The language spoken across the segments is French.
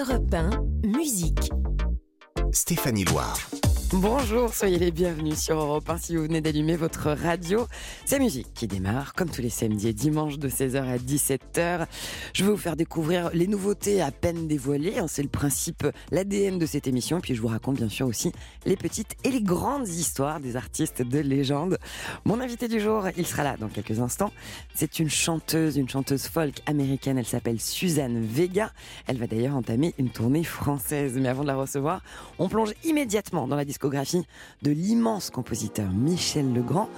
Europe 1, musique. Stéphanie Loire. Bonjour, soyez les bienvenus sur Europe 1 si vous venez d'allumer votre radio. C'est musique qui démarre, comme tous les samedis et dimanches de 16h à 17h. Je vais vous faire découvrir les nouveautés à peine dévoilées. hein, C'est le principe, l'ADN de cette émission. Puis je vous raconte bien sûr aussi les petites et les grandes histoires des artistes de légende. Mon invité du jour, il sera là dans quelques instants. C'est une chanteuse, une chanteuse folk américaine. Elle s'appelle Suzanne Vega. Elle va d'ailleurs entamer une tournée française. Mais avant de la recevoir, on plonge immédiatement dans la de l'immense compositeur Michel Legrand,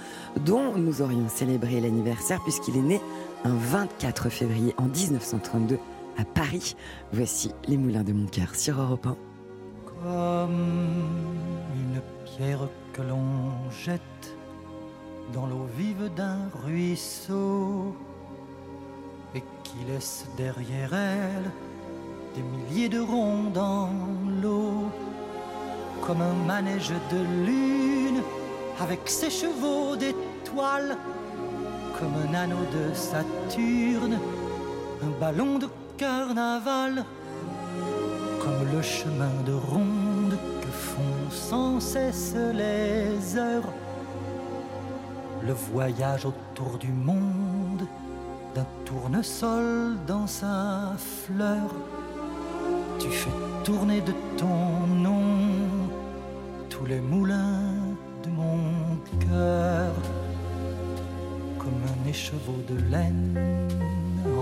dont nous aurions célébré l'anniversaire puisqu'il est né un 24 février en 1932 à Paris. Voici Les Moulins de mon cœur sur Europe 1. Comme une pierre que l'on jette dans l'eau vive d'un ruisseau et qui laisse derrière elle des milliers de ronds dans l'eau, comme un manège de lune avec ses chevaux d'étoiles, comme un anneau de Saturne, un ballon de carnaval comme le chemin de ronde que font sans cesse les heures. Le voyage autour du monde d'un tournesol dans sa fleur. Tu fais tourner de ton nom les moulins de mon cœur comme un écheveau de laine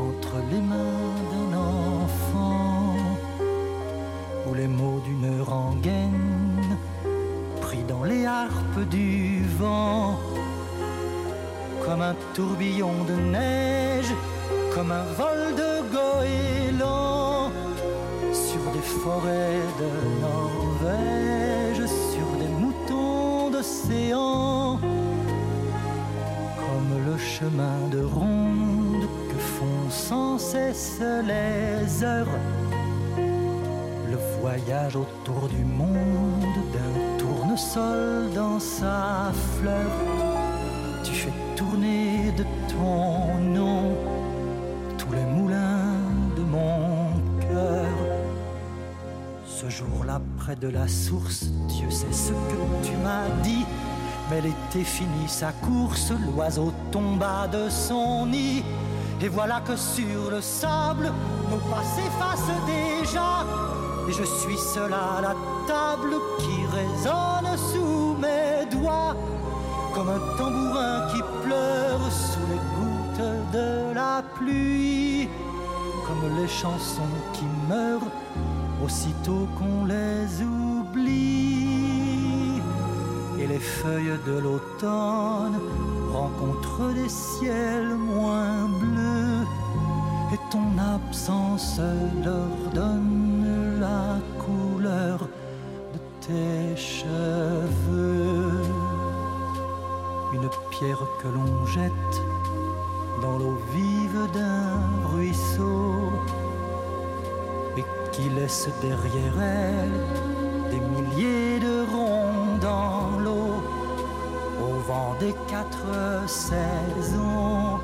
entre les mains d'un enfant ou les mots d'une rengaine pris dans les harpes du vent comme un tourbillon de neige comme un vol de goéland sur des forêts de Norvège comme le chemin de ronde que font sans cesse les heures. Le voyage autour du monde d'un tournesol dans sa fleur. Tu fais tourner de ton nom tous les moulins de mon cœur. Ce jour-là, près de la source, Dieu sait ce que tu m'as dit. Mais l'été finit sa course, l'oiseau tomba de son nid. Et voilà que sur le sable, nos pas s'effacent déjà. Et je suis seul à la table qui résonne sous mes doigts. Comme un tambourin qui pleure sous les gouttes de la pluie. Comme les chansons qui meurent aussitôt qu'on les oublie. Feuilles de l'automne rencontrent des ciels moins bleus. Et ton absence leur donne la couleur de tes cheveux. Une pierre que l'on jette dans l'eau vive d'un ruisseau et qui laisse derrière elle des milliers de ronds dans l'eau, au vent des quatre saisons.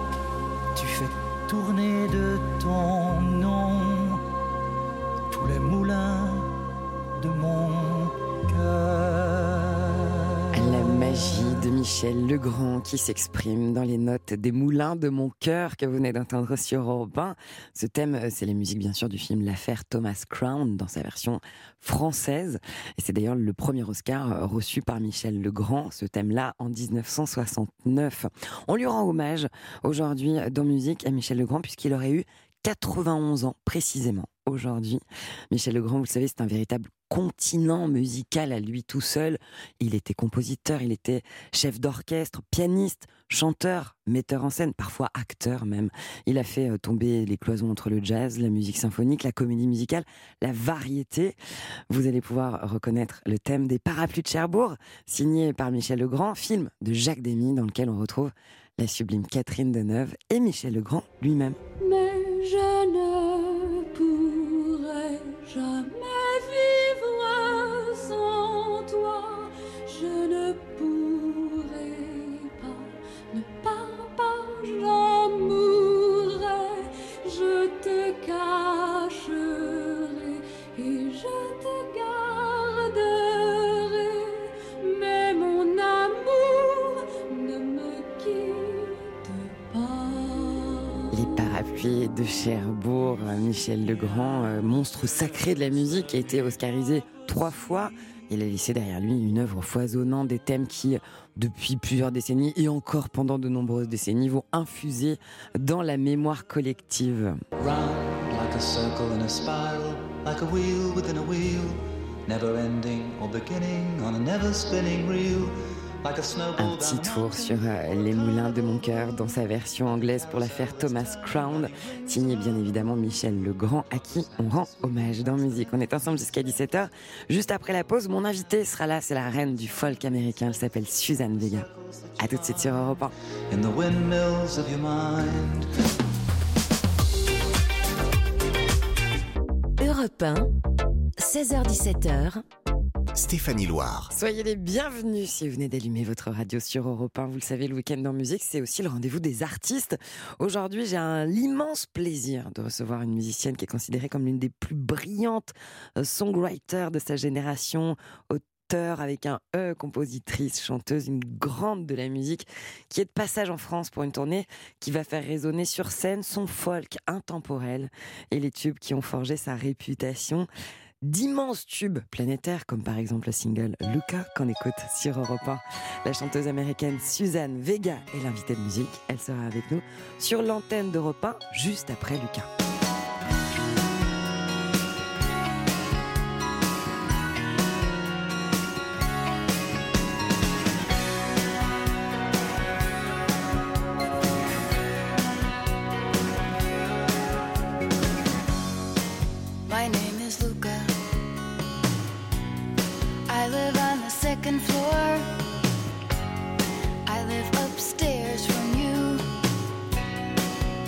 Tu fais tourner de ton nom tous les moulins de mon cœur. La magie de Michel Legrand qui s'exprime dans les notes des moulins de mon cœur que vous venez d'entendre sur 1. Ce thème, euh, c'est la musique bien sûr du film L'affaire Thomas Crown dans sa version française. Et c'est d'ailleurs le premier Oscar euh, reçu par Michel Legrand, ce thème-là en 1969. On lui rend hommage aujourd'hui dans musique à Michel Legrand puisqu'il aurait eu 91 ans précisément aujourd'hui. Michel Legrand, vous le savez, c'est un véritable continent musical à lui tout seul. Il était compositeur, il était chef d'orchestre, pianiste, chanteur, metteur en scène, parfois acteur même. Il a fait euh, tomber les cloisons entre le jazz, la musique symphonique, la comédie musicale, la variété. Vous allez pouvoir reconnaître le thème des parapluies de Cherbourg, signé par Michel Legrand, film de Jacques Demy dans lequel on retrouve la sublime Catherine Deneuve et Michel Legrand lui-même. drum De Cherbourg, Michel Legrand, euh, monstre sacré de la musique, a été oscarisé trois fois. Il a laissé derrière lui une œuvre foisonnante, des thèmes qui, depuis plusieurs décennies et encore pendant de nombreuses décennies, vont infuser dans la mémoire collective. Round like a a a a a a Un petit a tour sur euh, Les Moulins de mon cœur dans sa version anglaise pour l'affaire Thomas Crown, signé bien évidemment Michel Legrand, à qui on rend hommage dans musique. On est ensemble jusqu'à 17h. Juste après la pause, mon invité sera là, c'est la reine du folk américain, elle s'appelle Suzanne Vega. À tout de suite sur Europe 1. in the windmills of your mind. Europe 1, 16h17h, Stéphanie Loire. Soyez les bienvenus si vous venez d'allumer votre radio sur Europe 1. Vous le savez, le week-end en musique, c'est aussi le rendez-vous des artistes. Aujourd'hui, j'ai l'immense plaisir de recevoir une musicienne qui est considérée comme l'une des plus brillantes euh, songwriters de sa génération, avec un E, compositrice, chanteuse, une grande de la musique, qui est de passage en France pour une tournée qui va faire résonner sur scène son folk intemporel et les tubes qui ont forgé sa réputation d'immenses tubes planétaires, comme par exemple le single Luca qu'on écoute sur Europe 1. La chanteuse américaine Suzanne Vega est l'invitée de musique. Elle sera avec nous sur l'antenne d'Europe 1 juste après Luca.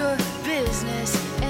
Your business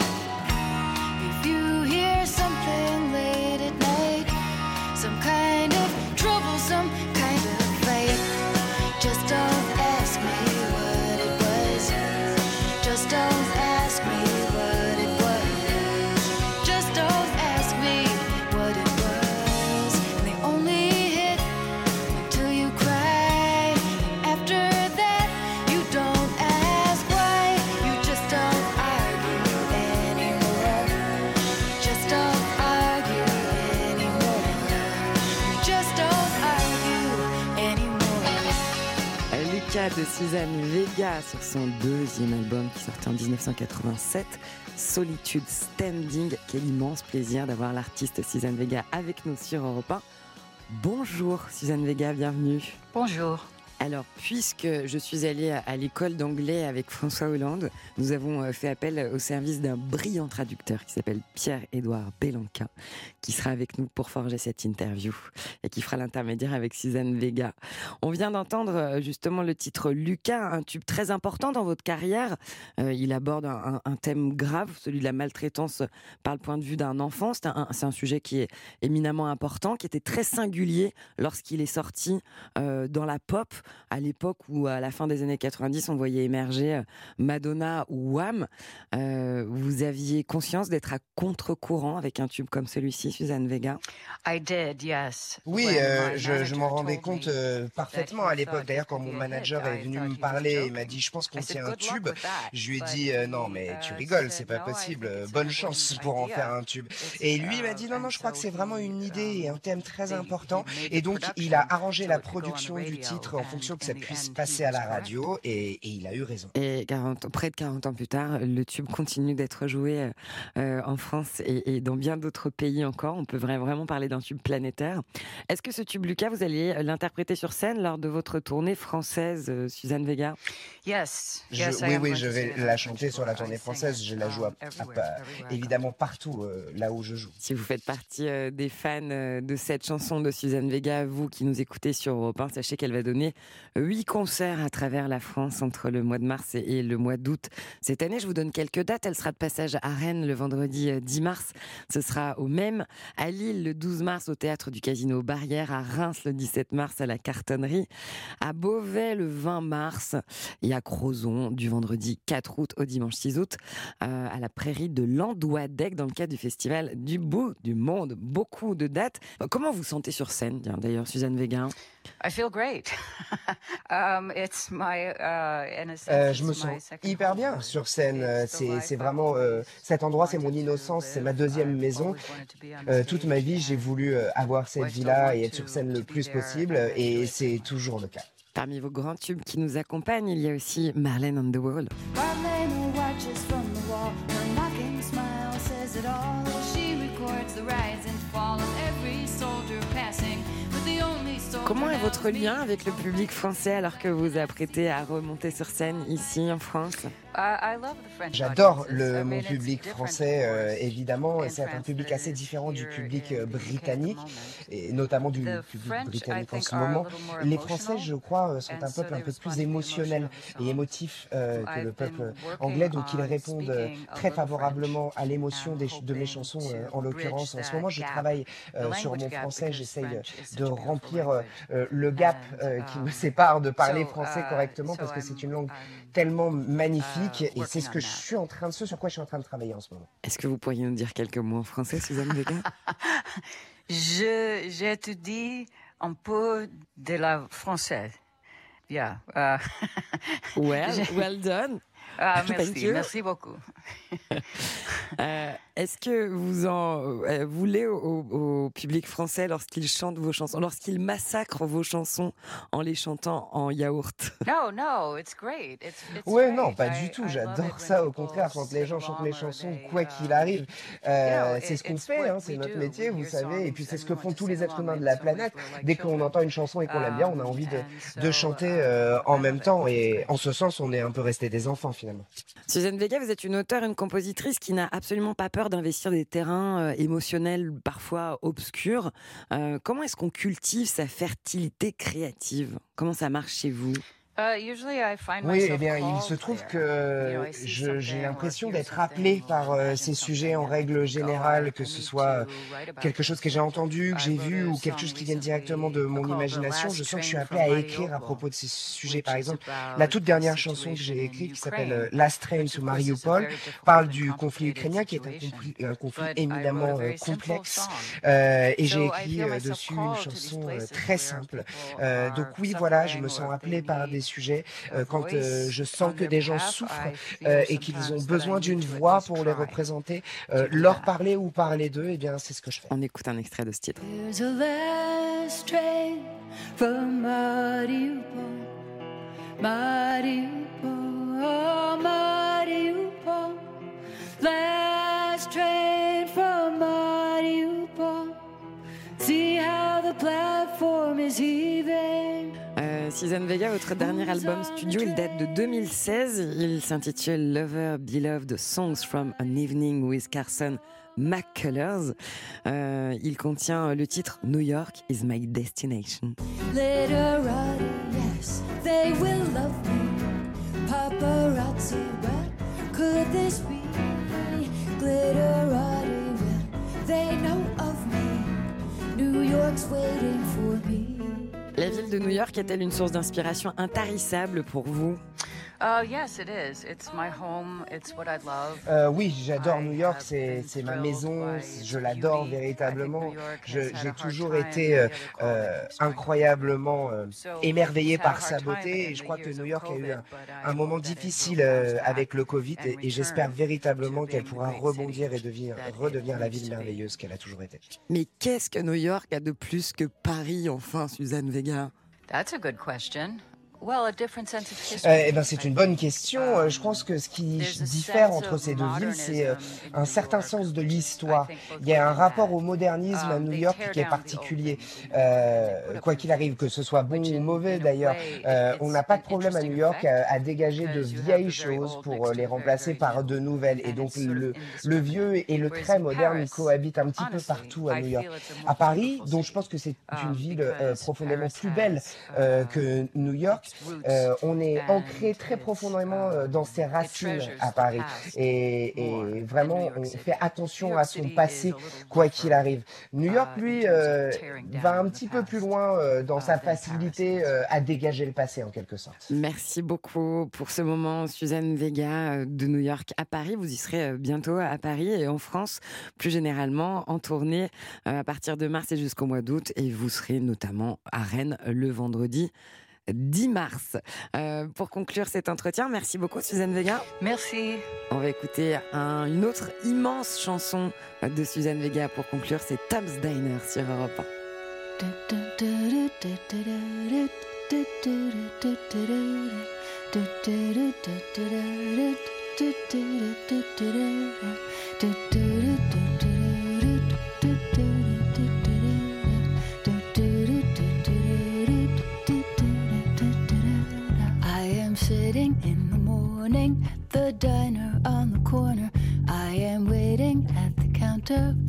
Suzanne Vega sur son deuxième album qui sortait en 1987, Solitude Standing. Quel immense plaisir d'avoir l'artiste Suzanne Vega avec nous sur Europe 1. Bonjour Suzanne Vega, bienvenue. Bonjour. Alors, puisque je suis allée à, l'école d'anglais avec François Hollande, nous avons euh, fait appel au service d'un brillant traducteur qui s'appelle Pierre-Édouard Belanca, qui sera avec nous pour forger cette interview et qui fera l'intermédiaire avec Suzanne Vega. On vient d'entendre euh, justement le titre Lucas, un tube très important dans votre carrière. Euh, il aborde un, thème grave, celui de la maltraitance par le point de vue d'un enfant. C'est un, sujet qui est éminemment important, qui était très singulier lorsqu'il est sorti dans la pop à l'époque où, à la fin des années 90, on voyait émerger euh, Madonna ou Wham. Euh, vous aviez conscience d'être à contre-courant avec un tube comme celui-ci, Suzanne Vega? I did, yes. Oui, When euh, my je, m'en rendais compte me euh, parfaitement à l'époque. D'ailleurs, quand mon manager est venu me parler et m'a dit, je pense qu'on I said, tient un "Good luck tube, with that." je lui ai dit, euh, non, he, mais uh, tu rigoles, c'est said, pas "No, I possible. think it's Bonne an chance pour en idea. faire un tube. Et lui il m'a uh, dit, non, non, and je crois que so c'est vraiment he, une idée et un thème très important. Et donc, il a production arrangé la production du titre en and fonction que ça the puisse passer à la radio et, et il a eu raison. Et 40, près de 40 ans plus tard, le tube continue d'être joué euh, euh, en France et, et dans bien d'autres pays encore. On peut vra- vraiment parler d'un tube planétaire. Est-ce que ce tube, Lucas, vous alliez l'interpréter sur scène lors de votre tournée française, euh, Suzanne Vega? Yes, Je- yes, I oui, oui, going je to vais sing it on la French chanter sur la tour. tournée française. it, Je la joue à- à- évidemment partout euh, là où je joue. Si vous faites partie euh, des fans euh, de cette chanson de Suzanne Vega, vous qui nous écoutez sur Europe 1, sachez qu'elle va donner huit concerts à travers la France entre le mois de mars et, le mois d'août. Cette année, je vous donne quelques dates. Elle sera de passage à Rennes le vendredi euh, 10 mars. Ce sera au même. À Lille le 12 mars au théâtre du Casino Barrière. À Reims le 17 mars à la Cartonnerie. À Beauvais le 20 mars. Et à Crozon du vendredi 4 août au dimanche 6 août euh, à la prairie de Landouadec dans le cadre du festival du bout du monde. Beaucoup de dates. Euh, Comment vous sentez sur scène, d'ailleurs, Suzanne Véguin I feel great. um, it's my, uh, in a sense, Euh, it's je me my sens second hyper home. bien sur scène. Euh, C'est vraiment euh, cet endroit, c'est mon wanted to innocence, c'est ma deuxième maison. Euh, toute ma stage vie, j'ai voulu avoir cette vie-là et être sur scène le plus possible, and et c'est toujours le cas. Parmi vos grands tubes qui nous accompagnent, il y a aussi Marlène on the Wall. Votre lien avec le public français alors que vous vous apprêtez à remonter sur scène ici en France I, I love the French J'adore le, mon public different, français, of euh, évidemment, c'est un public assez différent du public in euh, britannique, moment. et notamment du The public French, I britannique en think, ce are a moment. Les emotional, Français, je crois, euh, sont un peuple un they peu plus respond to the émotionnel emotion of the et émotif euh, que le peuple anglais, donc ils on répondent très favorablement French à l'émotion de mes chansons, to euh, en l'occurrence. En ce moment, je travaille euh, sur mon français, j'essaye de remplir le gap And, euh, qui me sépare de parler français uh, correctement, so parce que c'est une langue I'm, tellement magnifique, uh, et c'est ce que on je suis en train de, ce sur quoi je suis en train de travailler en ce moment. Est-ce que vous pourriez nous dire quelques mots en français, Suzanne Vega Je, j'étudie un peu de la française. Yeah. uh, Well, done. ah, Thank merci, you. merci beaucoup. Euh, Est-ce que vous en euh, voulez au, au- au public français lorsqu'il chante vos chansons, lorsqu'il massacre vos chansons en les chantant en yaourt? No, no, it's great. It's, it's Ouais, great. non, pas I- du tout. J'adore ça. Au people contraire, quand les gens sing chantent mes chansons, quoi qu'il arrive, euh, know, c'est ce qu'on it's fait. what hein, c'est notre métier, vous savez. Et puis c'est ce and que we font want tous to les sing êtres humains de la planète. Dès qu'on entend une chanson et qu'on l'aime bien, on a Um, envie de, and de chanter euh, en même temps. Et en ce sens, on est un peu resté des enfants finalement. Suzanne Vega, vous êtes une auteure, une compositrice qui n'a absolument pas peur d'investir des terrains euh, émotionnels parfois obscurs. Euh, comment est-ce qu'on cultive sa fertilité créative? Comment ça marche chez vous? Uh, usually I find Oui, eh bien, il se trouve there. que j'ai l'impression d'être appelé par euh, ces sujets en règle générale, que ce soit quelque chose que j'ai entendu, que j'ai vu ou quelque chose qui vient directement de mon imagination. Je sens que je suis appelé à écrire à propos de ces sujets. Par exemple, la toute dernière chanson que j'ai écrite qui s'appelle euh, Last Train to Mariupol parle du conflit ukrainien qui est un conflit, un conflit éminemment euh, complexe. Euh, et j'ai écrit euh, dessus une chanson euh, très simple. Euh, donc oui, voilà, je me sens appelé par need des sujets euh, quand euh, je sens que des gens souffrent I feel euh, et qu'ils ont besoin d'une voix pour les représenter, euh, leur parler ou parler d'eux, et bien c'est ce que je fais. On écoute un extrait de ce titre. There's a last train from Mariupol, Mariupol, Mariupol. Last train from Mariupol. See how the the platform is heaving. Euh, Suzanne Vega, votre dernier album studio, il date de 2016. Il s'intitule Lover Beloved Songs from an Evening with Carson McCullers. Euh, il contient le titre New York is my destination. Yes, they will love me. Paparazzi, could this be? They know of me. New York's waiting for me. La ville de New York est-elle une source d'inspiration intarissable pour vous? Uh, yes, it is. It's my home. It's what I love. Euh, oui, j'adore New York, c'est c'est ma maison, je l'adore véritablement. Je- J'ai toujours été euh, euh, incroyablement euh, émerveillé par sa beauté et je crois que New York a eu un, un moment difficile euh, avec le Covid et, et j'espère véritablement qu'elle pourra rebondir et devenir, redevenir la ville merveilleuse qu'elle a toujours été. Mais qu'est-ce que New York a de plus que Paris, enfin, Suzanne Vega? That's a good question. Euh, eh ben, c'est une bonne question. Euh, Je pense que ce qui diffère entre ces deux villes, c'est euh, un certain sens de l'histoire. Il y a un rapport au modernisme à New York qui est particulier. Euh, quoi qu'il arrive, que ce soit bon ou mauvais d'ailleurs, euh, on n'a pas de problème à New York à, à dégager de vieilles choses pour les remplacer par de nouvelles. Et donc le, le vieux et le très moderne cohabitent un petit peu partout à New York. À Paris, dont je pense que c'est une ville euh, profondément plus belle que New York, euh, on est ancré très profondément euh, dans ses racines à Paris. Et, et vraiment, on fait attention à son passé, quoi qu'il arrive. New York, lui, euh, va un petit peu plus loin euh, dans sa facilité à dégager le passé, en quelque sorte. Merci beaucoup pour ce moment, Suzanne Vega de New York à Paris. Vous y serez bientôt à Paris et en France, plus généralement, en tournée à partir de mars et jusqu'au mois d'août. Et vous serez notamment à Rennes le vendredi 10 mars. Euh, pour conclure cet entretien, merci beaucoup, Suzanne Vega. Merci. On va écouter un- une autre immense chanson de Suzanne Vega pour conclure, c'est Tom's Diner sur Europe 1. I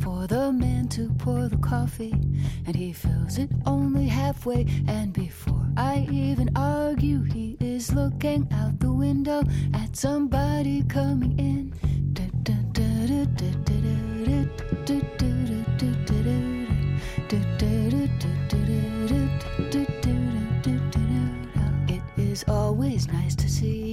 for the man to pour the coffee, and he fills it only halfway. And before I even argue, he is looking out the window at somebody coming in. It is always nice to see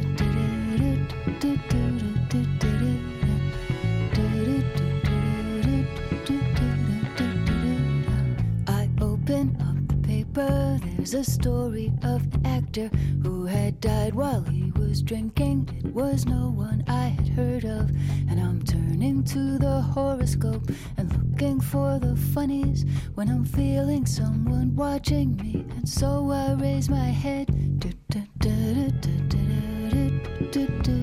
paper. There's a story of an actor who had died while he was drinking. It was no one I had heard of. And I'm turning to the horoscope and looking for the funnies when I'm feeling someone watching me. And so I raise my head. There's a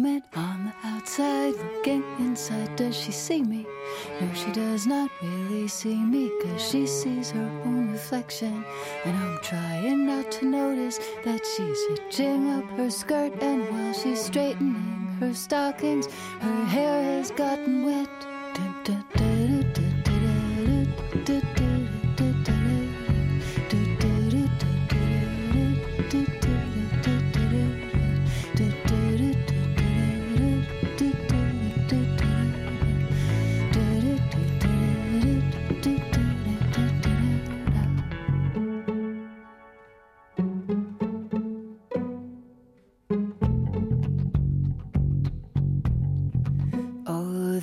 woman on the outside looking inside. Does she see me? No, she does not really see me, cause she sees her own reflection. And I'm trying not to notice that she's hitching up her skirt, and while she's straightening her stockings, her hair has gotten wet. Oh,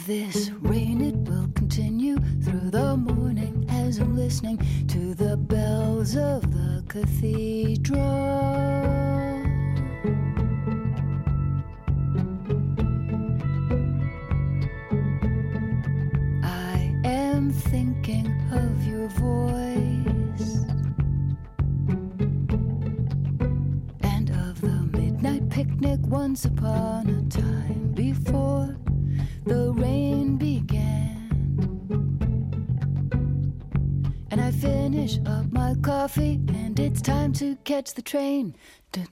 this rain, it will continue through the morning as I'm listening to the bells of the cathedral. I am thinking of your voice and of the midnight picnic once upon a time before the rain began. And I finish up my coffee, and it's time to catch the train. Da,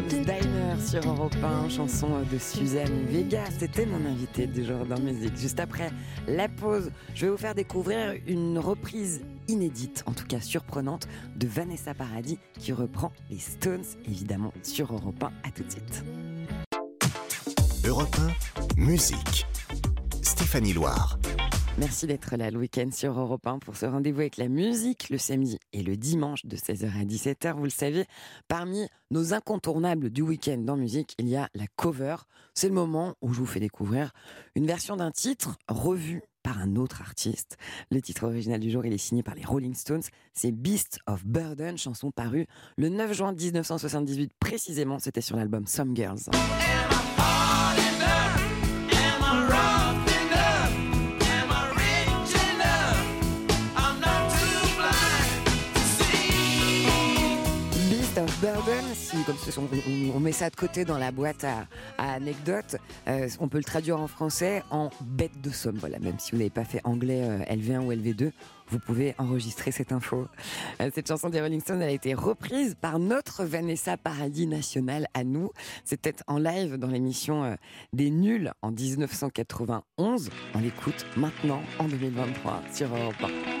Diner sur Europe 1, chanson de Suzanne Vega. C'était mon invité du jour dans musique. Juste après la pause, je vais vous faire découvrir une reprise inédite, en tout cas surprenante, de Vanessa Paradis qui reprend les Stones, évidemment, sur Europe 1. À tout de suite. Europe 1, musique. Stéphanie Loire. Merci d'être là le week-end sur Europe 1 pour ce rendez-vous avec la musique le samedi et le dimanche de 16h à 17h. Vous le savez, parmi nos incontournables du week-end dans musique, il y a la cover. C'est le moment où je vous fais découvrir une version d'un titre revu par un autre artiste. Le titre original du jour, il est signé par les Rolling Stones. C'est Beast of Burden, chanson parue le 9 juin 1978 précisément. C'était sur l'album Some Girls. Burden, si comme sont- on, on met ça de côté dans la boîte à, anecdotes, euh, on peut le traduire en français en bête de somme. Voilà, même si vous n'avez pas fait anglais euh, LV1 ou LV2, vous pouvez enregistrer cette info. Euh, cette chanson des Rolling Stones a été reprise par notre Vanessa Paradis nationale à nous. C'était en live dans l'émission des Nuls en 1991. On l'écoute maintenant en 2023 sur Europe 1.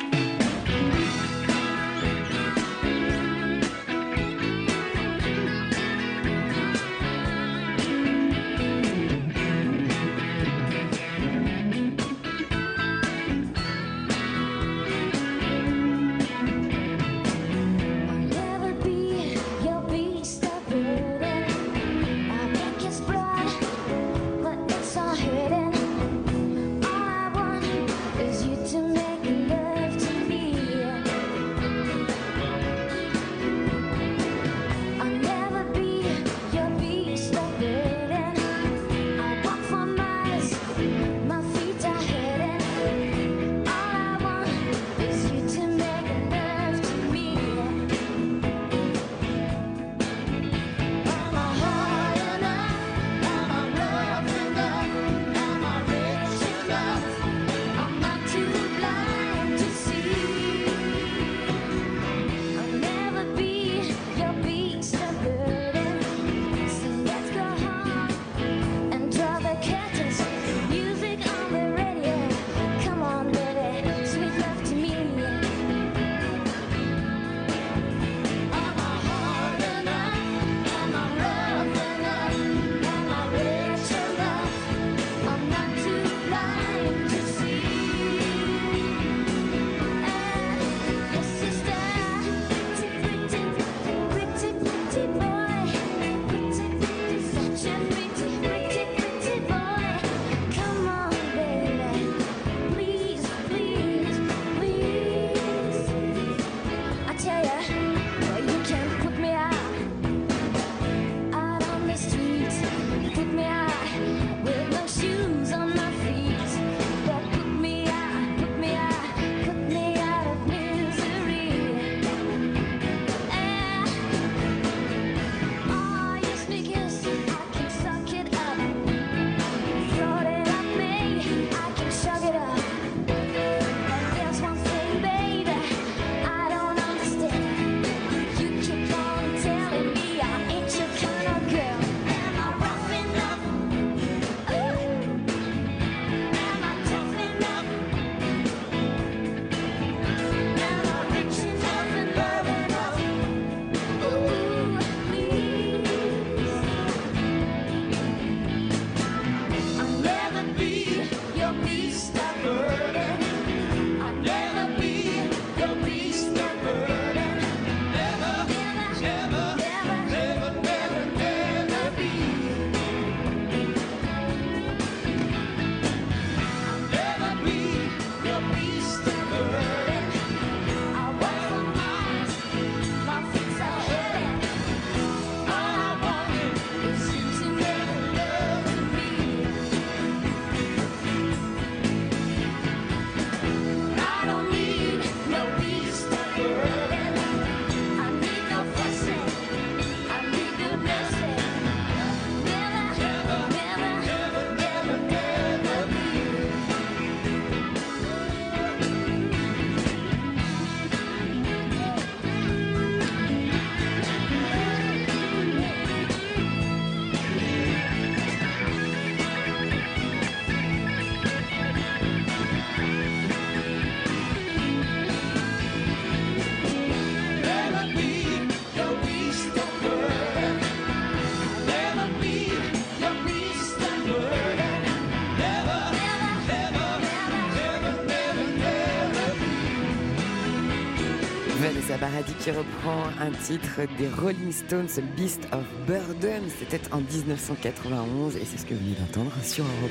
Qui reprend un titre des Rolling Stones, Beast of Burden. C'était en 1991 et c'est ce que vous venez d'entendre sur Europe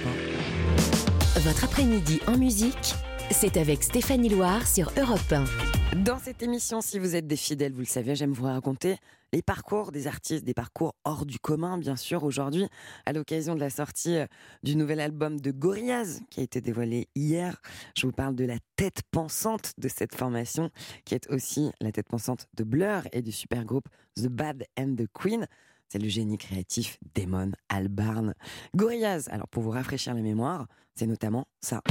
1. Votre après-midi en musique, c'est avec Stéphanie Loire sur Europe 1. Dans cette émission, si vous êtes des fidèles, vous le savez, j'aime vous raconter les parcours des artistes, des parcours hors du commun, bien sûr, aujourd'hui, à l'occasion de la sortie euh, du nouvel album de Gorillaz, qui a été dévoilé hier. Je vous parle de la tête pensante de cette formation, qui est aussi la tête pensante de Blur et du super groupe The Bad and the Queen. C'est le génie créatif Damon Albarn. Gorillaz, alors pour vous rafraîchir la mémoire, c'est notamment ça.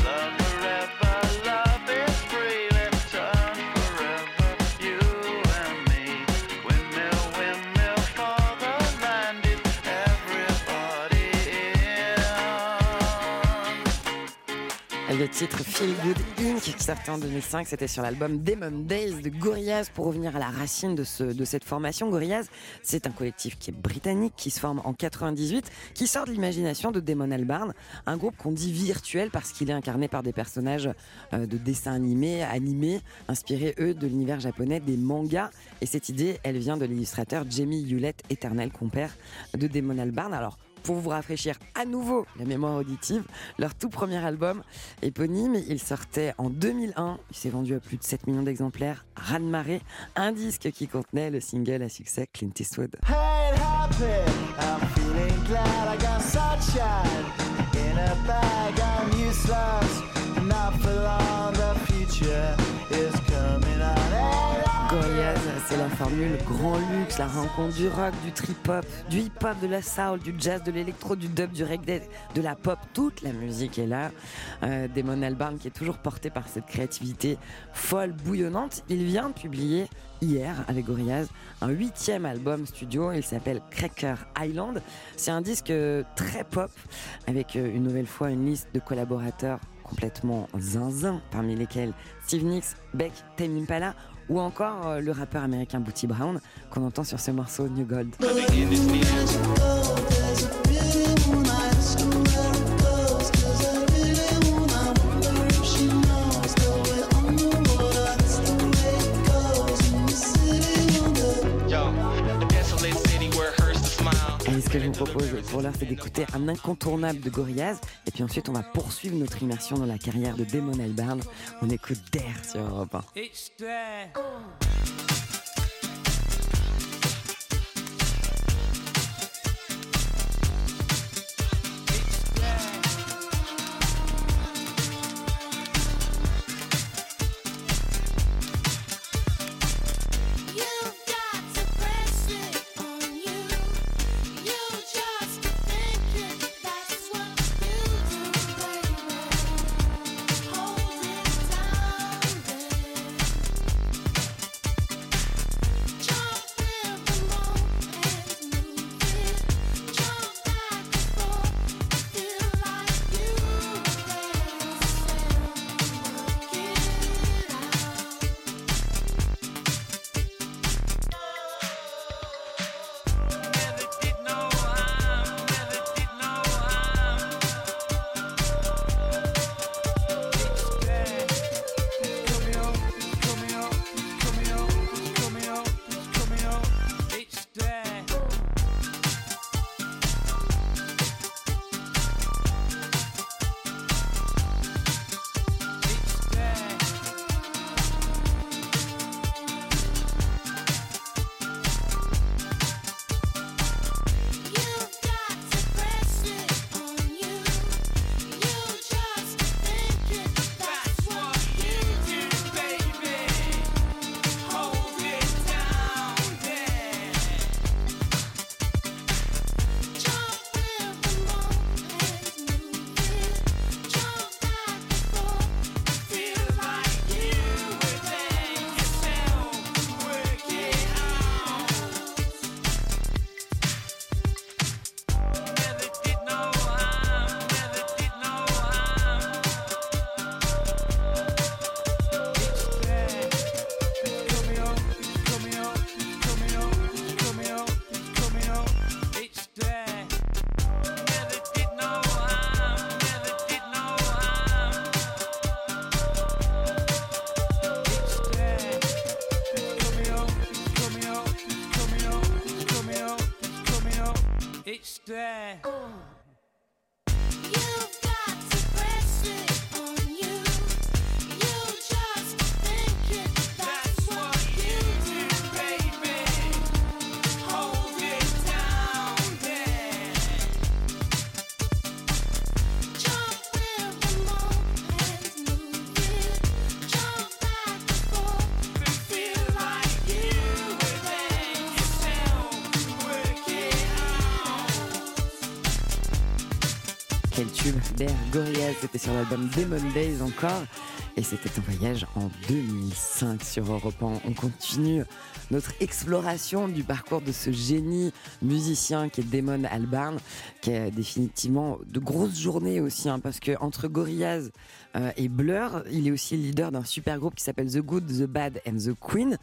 Le titre Feel Good Inc. qui sortait en 2005, c'était sur l'album Demon Days de Gorillaz. Pour revenir à la racine de cette formation, Gorillaz, c'est un collectif qui est britannique, qui se forme en 98, qui sort de l'imagination de Damon Albarn, un groupe qu'on dit virtuel parce qu'il est incarné par des personnages euh, de dessins animés, animés, inspirés eux de l'univers japonais des mangas. Et cette idée, elle vient de l'illustrateur Jamie Hewlett, éternel compère de Damon Albarn. Alors, pour vous rafraîchir à nouveau la mémoire auditive, leur tout premier album éponyme, il sortait en 2001, il s'est vendu à plus de 7 millions d'exemplaires, Ran Marée, un disque qui contenait le single à succès Clint Eastwood. Formule grand luxe, la rencontre du rock, du trip-hop, du hip-hop, de la soul, du jazz, de l'électro, du dub, du reggae, de la pop. Toute la musique est là. Euh, Damon Albarn qui est toujours porté par cette créativité folle, bouillonnante. Il vient de publier hier avec Gorillaz un huitième album studio. Il s'appelle Cracker Island. C'est un disque très pop avec euh, une nouvelle fois une liste de collaborateurs complètement zinzin, parmi lesquels Steve Nicks, Beck, Tame Impala ou encore euh, le rappeur américain Booty Brown qu'on entend sur ce morceau New Gold. Que je vous propose pour l'heure, c'est d'écouter un incontournable de Gorillaz. Et puis ensuite, on va poursuivre notre immersion dans la carrière de Damon Albarn. On écoute d'air sur Europe 1. C'était sur l'album Demon Days encore. Et c'était un voyage en 2005 sur Europe 1. On continue notre exploration du parcours de ce génie musicien qui est Damon Albarn, qui a définitivement de grosses journées aussi, hein, parce que entre Gorillaz euh, et Blur, il est aussi le leader d'un super groupe qui s'appelle The Good, The Bad and The Queen.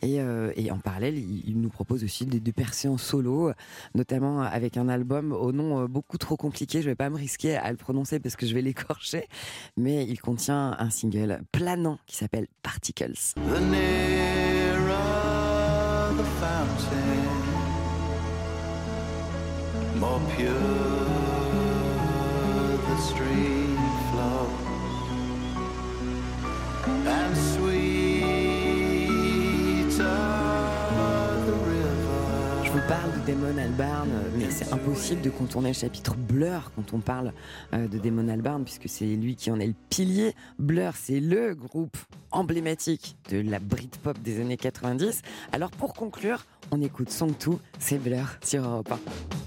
Et, euh, en parallèle, il, nous propose aussi de, de percer en solo, notamment avec un album au nom euh, beaucoup trop compliqué. Je vais pas me risquer à le prononcer parce que je vais l'écorcher, mais il contient un single planant qui s'appelle Particles. The fountain, more pure the stream flows, and Damon Albarn, mais c'est impossible de contourner le chapitre Blur quand on parle euh, de Damon Albarn, puisque c'est lui qui en est le pilier. Blur, c'est le groupe emblématique de la Britpop des années 90. Alors pour conclure, on écoute Song 2, c'est Blur sur Europe 1.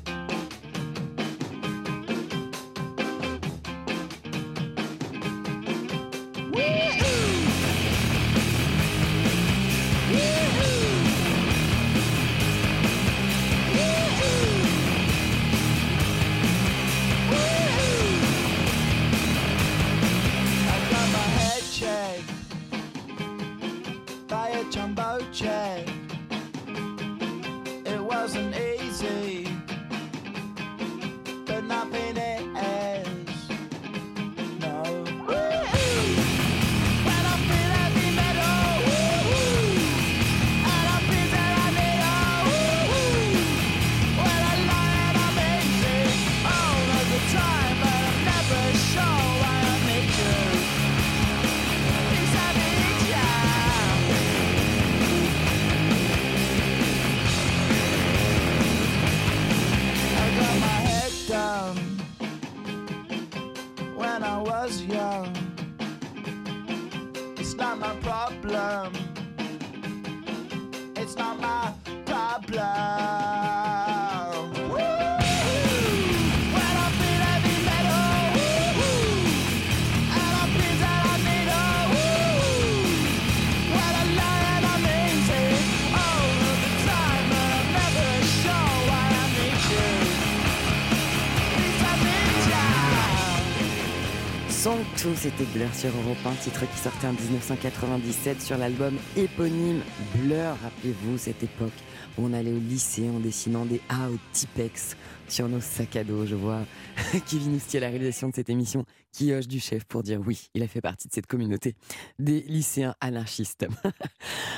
Song 2, c'était Blur sur Europe 1, titre qui sortait en 1997 sur l'album éponyme Blur. Rappelez-vous cette époque où on allait au lycée en dessinant des A au Tipex sur nos sacs à dos. Je vois Kevin Oustier la réalisation de cette émission qui hoche du chef pour dire oui, il a fait partie de cette communauté des lycéens anarchistes.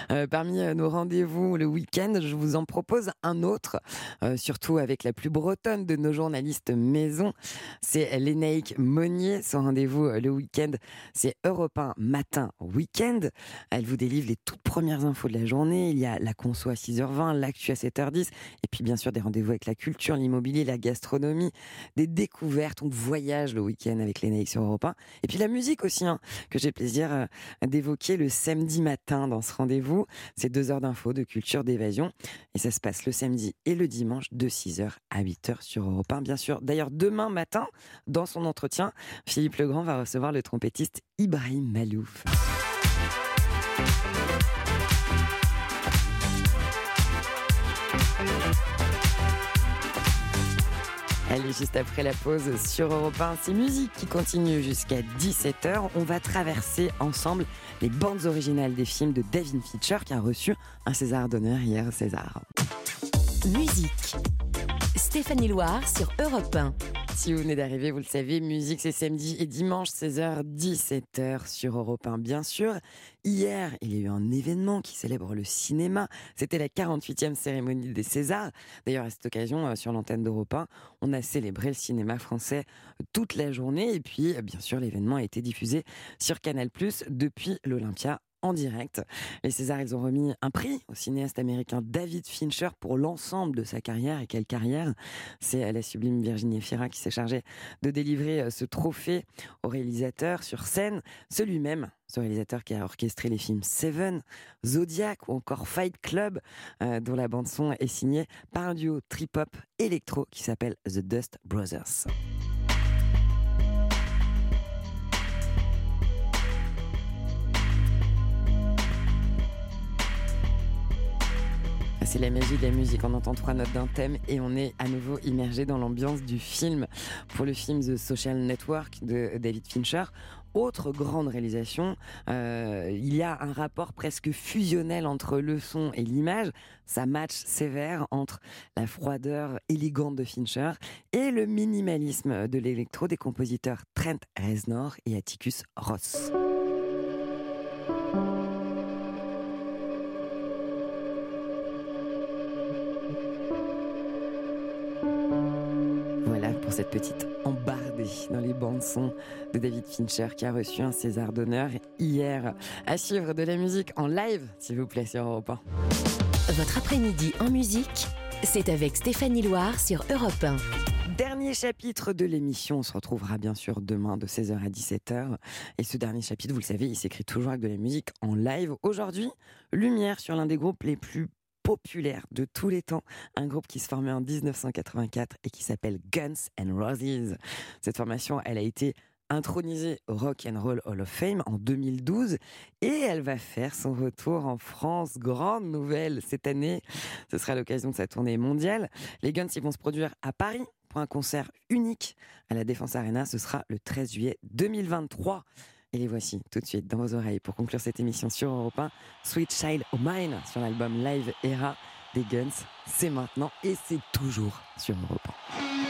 Euh, parmi euh, nos rendez-vous le week-end, je vous en propose un autre, euh, surtout avec la plus bretonne de nos journalistes maison. C'est Lénaïque Monnier. Son rendez-vous le week-end, c'est Europe 1 matin week-end. Elle vous délivre les toutes premières infos de la journée. Il y a la conso à 6h20, l'actu à 7h10, et puis bien sûr des rendez-vous avec la culture, l'immobilier, la gastronomie, des découvertes. On voyage le week-end avec Lénaïque sur Europe 1. Et puis la musique aussi, hein, que j'ai plaisir euh, d'évoquer le samedi matin dans ce rendez-vous. C'est deux heures d'infos, de culture, d'évasion. Et ça se passe le samedi et le dimanche de 6h à 8h sur Europe 1, bien sûr. D'ailleurs, demain matin, dans son entretien, Philippe Legrand va recevoir le trompettiste Ibrahim Malouf. Allez, juste après la pause sur Europe 1, c'est musique qui continue jusqu'à 17h. On va traverser ensemble les bandes originales des films de David Fincher qui a reçu un César d'honneur hier, César. Musique. Stéphanie Loire sur Europe 1. Si vous venez d'arriver, vous le savez, musique c'est samedi et dimanche 16h 17h sur Europe 1 bien sûr. Hier, il y a eu un événement qui célèbre le cinéma, c'était la 48e cérémonie des Césars. D'ailleurs, à cette occasion euh, sur l'antenne d'Europe 1, on a célébré le cinéma français toute la journée et puis euh, bien sûr, l'événement a été diffusé sur Canal+ depuis l'Olympia en direct. Les Césars, ils ont remis un prix au cinéaste américain David Fincher pour l'ensemble de sa carrière. Et quelle carrière? C'est la sublime Virginie Fira qui s'est chargée de délivrer euh, ce trophée au réalisateur sur scène. Celui-même, ce réalisateur qui a orchestré les films Seven, Zodiac ou encore Fight Club, euh, dont la bande-son est signée par un duo trip-hop électro qui s'appelle The Dust Brothers. C'est la magie de la musique. On entend trois notes d'un thème et on est à nouveau immergé dans l'ambiance du film. Pour le film The Social Network de David Fincher, autre grande réalisation, euh, il y a un rapport presque fusionnel entre le son et l'image. Ça match sévère entre la froideur élégante de Fincher et le minimalisme de l'électro des compositeurs Trent Reznor et Atticus Ross. Pour cette petite embardée dans les bandes son de David Fincher qui a reçu un César d'honneur hier. À suivre de la musique en live, s'il vous plaît, sur Europe 1. Votre après-midi en musique, c'est avec Stéphanie Loire sur Europe 1. Dernier chapitre de l'émission, on se retrouvera bien sûr demain de 16h à 17h. Et ce dernier chapitre, vous le savez, il s'écrit toujours avec de la musique en live. Aujourd'hui, lumière sur l'un des groupes les plus populaire de tous les temps, un groupe qui se formait en 1984 et qui s'appelle Guns and Roses. Cette formation, elle a été intronisée au Rock and Roll Hall of Fame en 2012 et elle va faire son retour en France. Grande nouvelle cette année, ce sera l'occasion de sa tournée mondiale. Les Guns, ils vont se produire à Paris pour un concert unique à la Défense Arena. Ce sera le 13 juillet 2023. Et les voici tout de suite dans vos oreilles pour conclure cette émission sur Europe 1. Sweet Child O' Mine sur l'album Live Era des Guns. C'est maintenant et c'est toujours sur Europe 1.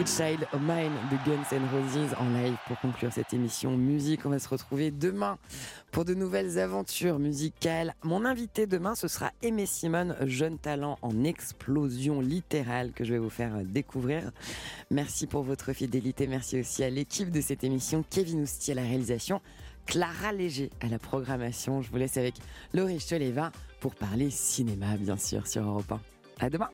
Sweet Child of Mine de Guns N' Roses en live pour conclure cette émission musique. On va se retrouver demain pour de nouvelles aventures musicales. Mon invité demain, ce sera Aimé Simone, jeune talent en explosion littérale que je vais vous faire découvrir. Merci pour votre fidélité. Merci aussi à l'équipe de cette émission, Kevin Ousti à la réalisation, Clara Léger à la programmation. Je vous laisse avec Laurie Choleva pour parler cinéma, bien sûr, sur Europe 1. À demain!